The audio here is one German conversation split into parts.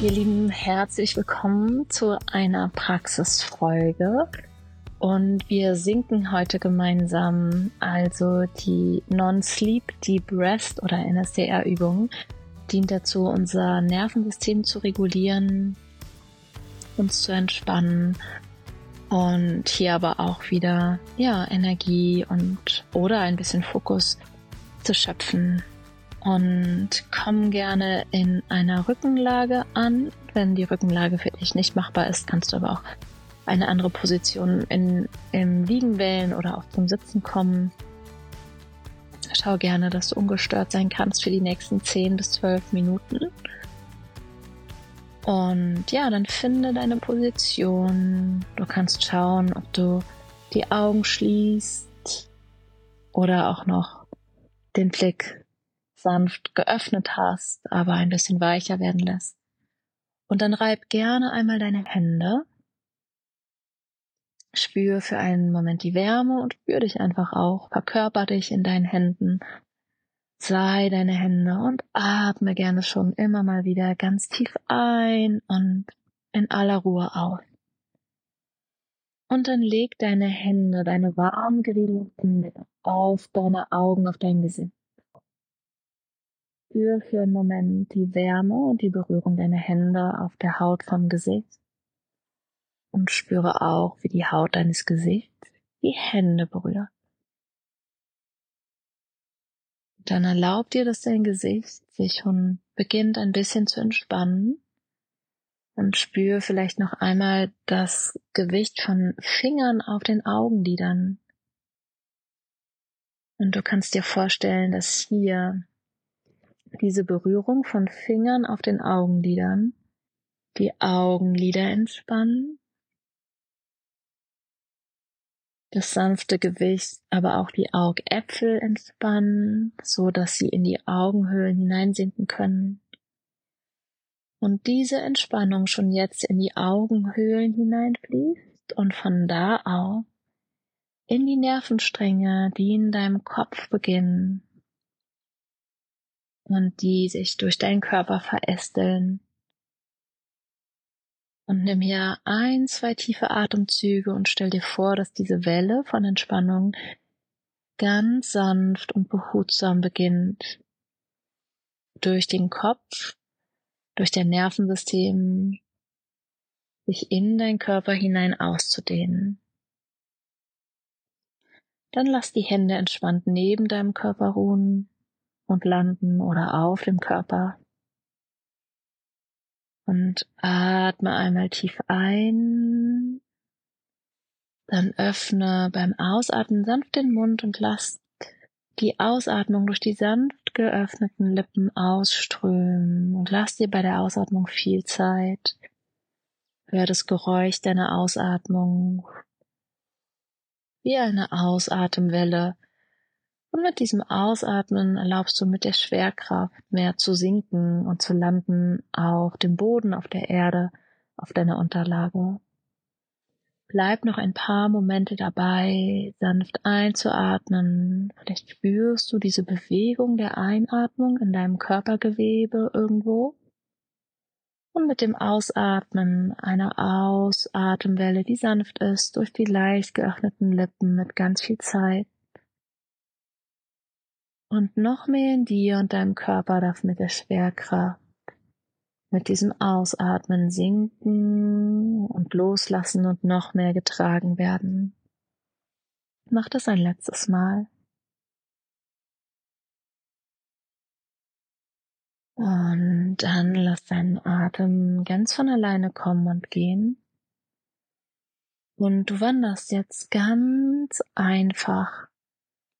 Ihr Lieben, herzlich willkommen zu einer Praxisfolge. Und wir sinken heute gemeinsam also die Non-Sleep Deep Rest oder NSDR-Übung. Dient dazu, unser Nervensystem zu regulieren, uns zu entspannen und hier aber auch wieder ja, Energie und oder ein bisschen Fokus zu schöpfen und komm gerne in einer Rückenlage an. Wenn die Rückenlage für dich nicht machbar ist, kannst du aber auch eine andere Position in, im Liegen wählen oder auch zum Sitzen kommen. Schau gerne, dass du ungestört sein kannst für die nächsten 10 bis 12 Minuten. Und ja, dann finde deine Position. Du kannst schauen, ob du die Augen schließt oder auch noch den Blick sanft geöffnet hast, aber ein bisschen weicher werden lässt. Und dann reib gerne einmal deine Hände. Spür für einen Moment die Wärme und spür dich einfach auch. Verkörper dich in deinen Händen. Sei deine Hände und atme gerne schon immer mal wieder ganz tief ein und in aller Ruhe aus. Und dann leg deine Hände, deine warm geriegelten Hände auf deine Augen, auf dein Gesicht. Spür für einen Moment die Wärme und die Berührung deiner Hände auf der Haut vom Gesicht und spüre auch, wie die Haut deines Gesichts die Hände berührt. Dann erlaub dir, dass dein Gesicht sich schon beginnt ein bisschen zu entspannen und spür vielleicht noch einmal das Gewicht von Fingern auf den Augenlidern. Und du kannst dir vorstellen, dass hier diese Berührung von Fingern auf den Augenlidern, die Augenlider entspannen, das sanfte Gewicht, aber auch die Augäpfel entspannen, so dass sie in die Augenhöhlen hineinsinken können. Und diese Entspannung schon jetzt in die Augenhöhlen hineinfließt und von da aus in die Nervenstränge, die in deinem Kopf beginnen, und die sich durch deinen Körper verästeln. Und nimm hier ein, zwei tiefe Atemzüge und stell dir vor, dass diese Welle von Entspannung ganz sanft und behutsam beginnt. Durch den Kopf, durch dein Nervensystem, sich in dein Körper hinein auszudehnen. Dann lass die Hände entspannt neben deinem Körper ruhen und landen oder auf dem Körper. Und atme einmal tief ein. Dann öffne beim Ausatmen sanft den Mund und lass die Ausatmung durch die sanft geöffneten Lippen ausströmen und lass dir bei der Ausatmung viel Zeit. Hör das Geräusch deiner Ausatmung wie eine Ausatemwelle und mit diesem Ausatmen erlaubst du mit der Schwerkraft mehr zu sinken und zu landen auf dem Boden, auf der Erde, auf deiner Unterlage. Bleib noch ein paar Momente dabei, sanft einzuatmen. Vielleicht spürst du diese Bewegung der Einatmung in deinem Körpergewebe irgendwo. Und mit dem Ausatmen eine Ausatemwelle, die sanft ist, durch die leicht geöffneten Lippen mit ganz viel Zeit und noch mehr in dir und deinem Körper darf mit der Schwerkraft, mit diesem Ausatmen sinken und loslassen und noch mehr getragen werden. Mach das ein letztes Mal. Und dann lass deinen Atem ganz von alleine kommen und gehen. Und du wanderst jetzt ganz einfach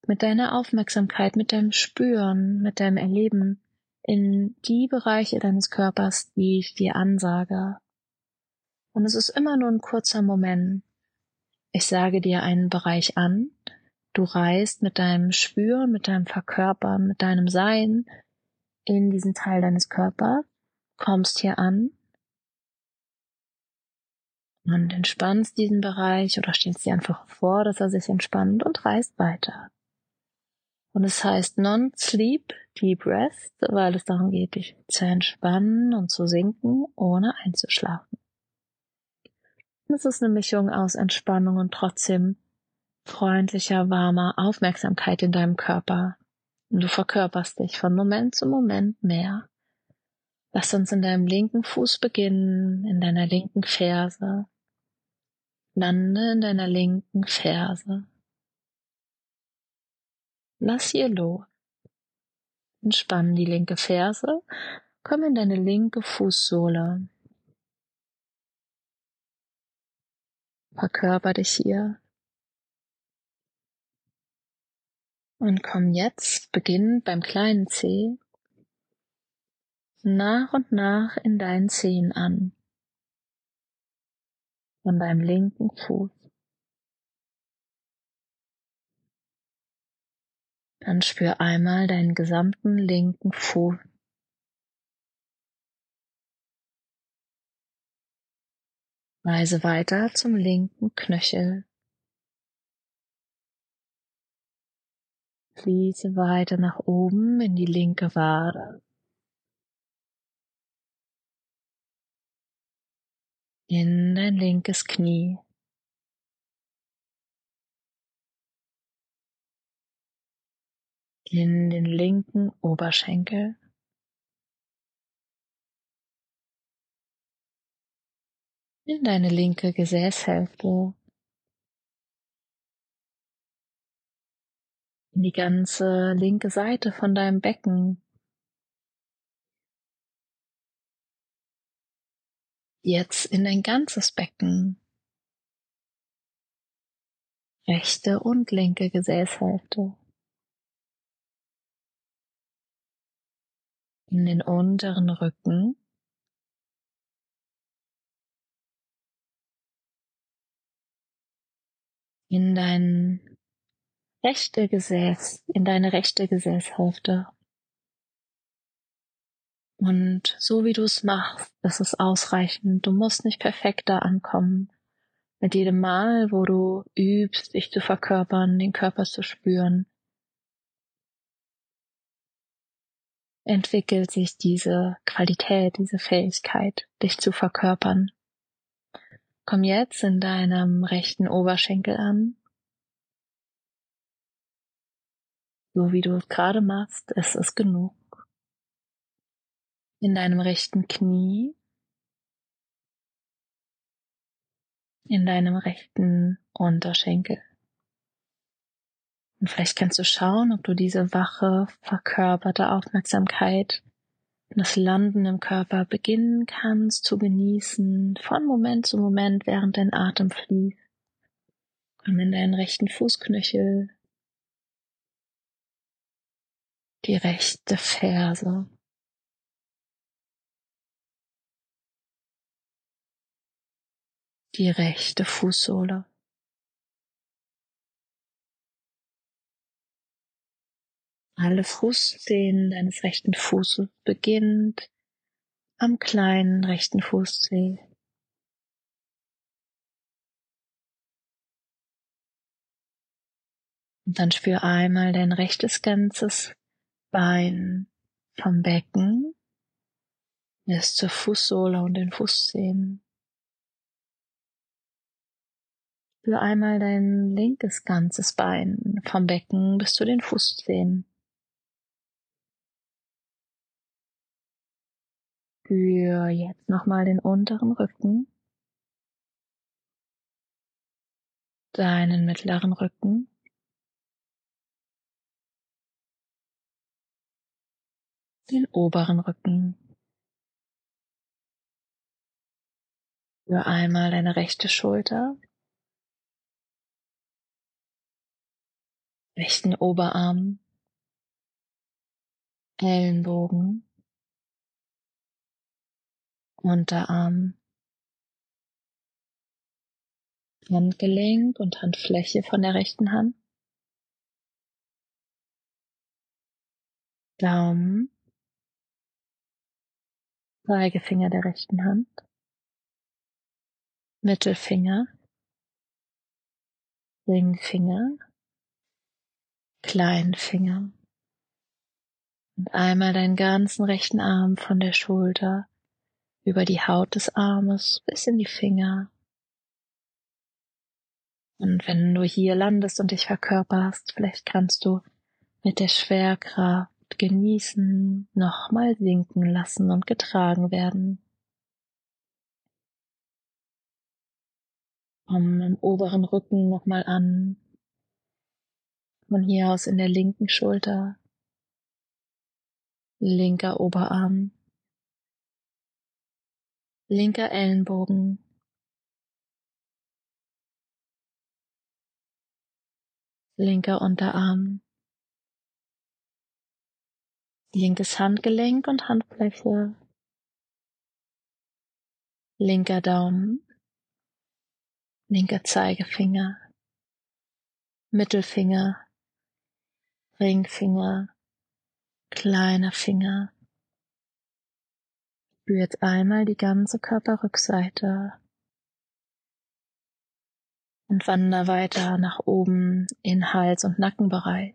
mit deiner Aufmerksamkeit, mit deinem Spüren, mit deinem Erleben in die Bereiche deines Körpers, die ich dir ansage. Und es ist immer nur ein kurzer Moment. Ich sage dir einen Bereich an, du reist mit deinem Spüren, mit deinem Verkörpern, mit deinem Sein in diesen Teil deines Körpers, kommst hier an und entspannst diesen Bereich oder stellst dir einfach vor, dass er sich entspannt und reist weiter. Und es heißt Non-Sleep Deep Rest, weil es darum geht, dich zu entspannen und zu sinken, ohne einzuschlafen. Es ist eine Mischung aus Entspannung und trotzdem freundlicher, warmer Aufmerksamkeit in deinem Körper. Und du verkörperst dich von Moment zu Moment mehr. Lass uns in deinem linken Fuß beginnen, in deiner linken Ferse. Lande in deiner linken Ferse. Lass hier los. Entspann die linke Ferse. Komm in deine linke Fußsohle. Verkörper dich hier. Und komm jetzt, beginnend beim kleinen Zeh, nach und nach in deinen Zehen an. Von deinem linken Fuß. Dann spür einmal deinen gesamten linken Fuß. Reise weiter zum linken Knöchel. Fließe weiter nach oben in die linke Wade. In dein linkes Knie. In den linken Oberschenkel. In deine linke Gesäßhälfte. In die ganze linke Seite von deinem Becken. Jetzt in dein ganzes Becken. Rechte und linke Gesäßhälfte. In den unteren Rücken. in dein rechte Gesäß, in deine rechte Gesäßhälfte. Und so wie du es machst, das ist ausreichend. Du musst nicht perfekt da ankommen. Mit jedem Mal, wo du übst, dich zu verkörpern, den Körper zu spüren, entwickelt sich diese Qualität, diese Fähigkeit, dich zu verkörpern. Komm jetzt in deinem rechten Oberschenkel an. So wie du es gerade machst, ist es genug. In deinem rechten Knie. In deinem rechten Unterschenkel. Und vielleicht kannst du schauen, ob du diese wache, verkörperte Aufmerksamkeit das Landen im Körper beginnen kannst zu genießen, von Moment zu Moment, während dein Atem fließt. Komm in deinen rechten Fußknöchel, die rechte Ferse. Die rechte Fußsohle. Alle Fußzehen deines rechten Fußes beginnt am kleinen rechten Fußzeh. Und dann spür einmal dein rechtes ganzes Bein vom Becken bis zur Fußsohle und den Fußzehen. Spür einmal dein linkes ganzes Bein vom Becken bis zu den Fußzehen. Spür jetzt nochmal den unteren Rücken, deinen mittleren Rücken, den oberen Rücken. Spür einmal deine rechte Schulter, rechten Oberarm, Ellenbogen, Unterarm, Handgelenk und Handfläche von der rechten Hand, Daumen, Zeigefinger der rechten Hand, Mittelfinger, Ringfinger, Kleinfinger. Und einmal deinen ganzen rechten Arm von der Schulter über die Haut des Armes bis in die Finger. Und wenn du hier landest und dich verkörperst, vielleicht kannst du mit der Schwerkraft genießen, nochmal sinken lassen und getragen werden. Komm im oberen Rücken nochmal an. Von hier aus in der linken Schulter, linker Oberarm, linker Ellenbogen, linker Unterarm, linkes Handgelenk und Handfläche, linker Daumen, linker Zeigefinger, Mittelfinger, Ringfinger, kleiner Finger, Spür jetzt einmal die ganze Körperrückseite und wander weiter nach oben in Hals- und Nackenbereich.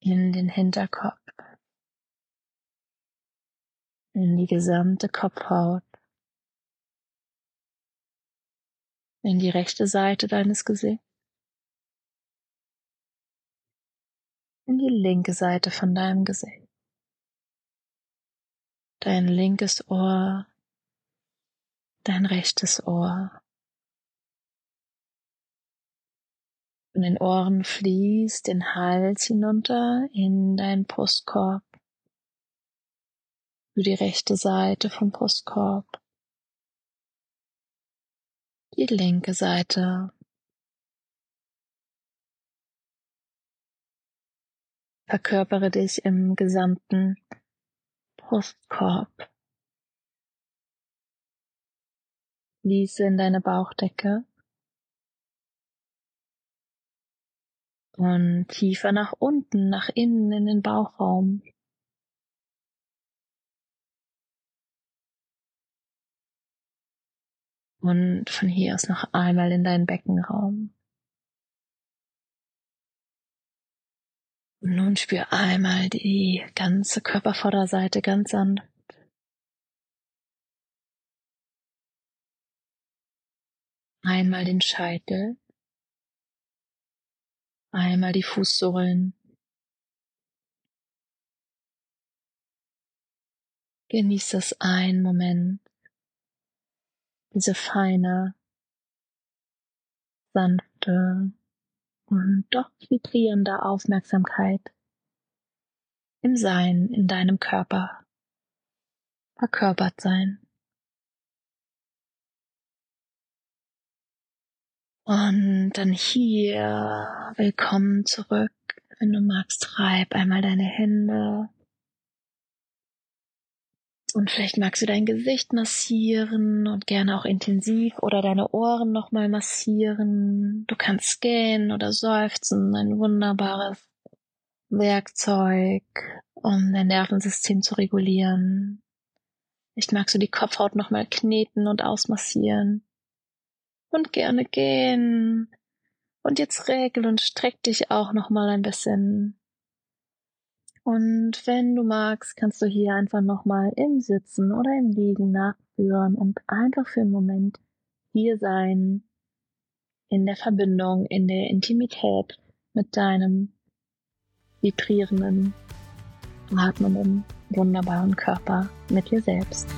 In den Hinterkopf. In die gesamte Kopfhaut. In die rechte Seite deines Gesichts. In die linke Seite von deinem Gesicht dein linkes Ohr, dein rechtes Ohr. Von den Ohren fließt den Hals hinunter in deinen Brustkorb, für die rechte Seite vom Brustkorb, die linke Seite. Verkörpere dich im gesamten Brustkorb. Fließe in deine Bauchdecke und tiefer nach unten, nach innen in den Bauchraum. Und von hier aus noch einmal in deinen Beckenraum. Nun spür einmal die ganze Körpervorderseite ganz sanft. Einmal den Scheitel. Einmal die Fußsohlen. Genieß das einen Moment. Diese feine, sanfte und doch vibrierende Aufmerksamkeit im Sein, in deinem Körper, verkörpert sein. Und dann hier, willkommen zurück. Wenn du magst, reib einmal deine Hände und vielleicht magst du dein Gesicht massieren und gerne auch intensiv oder deine Ohren nochmal massieren. Du kannst gähnen oder seufzen, ein wunderbares Werkzeug, um dein Nervensystem zu regulieren. Vielleicht magst du die Kopfhaut nochmal kneten und ausmassieren. Und gerne gehen. Und jetzt regel und streck dich auch nochmal ein bisschen. Und wenn du magst, kannst du hier einfach nochmal im Sitzen oder im Liegen nachführen und einfach für einen Moment hier sein, in der Verbindung, in der Intimität mit deinem vibrierenden, atmenden, wunderbaren Körper, mit dir selbst.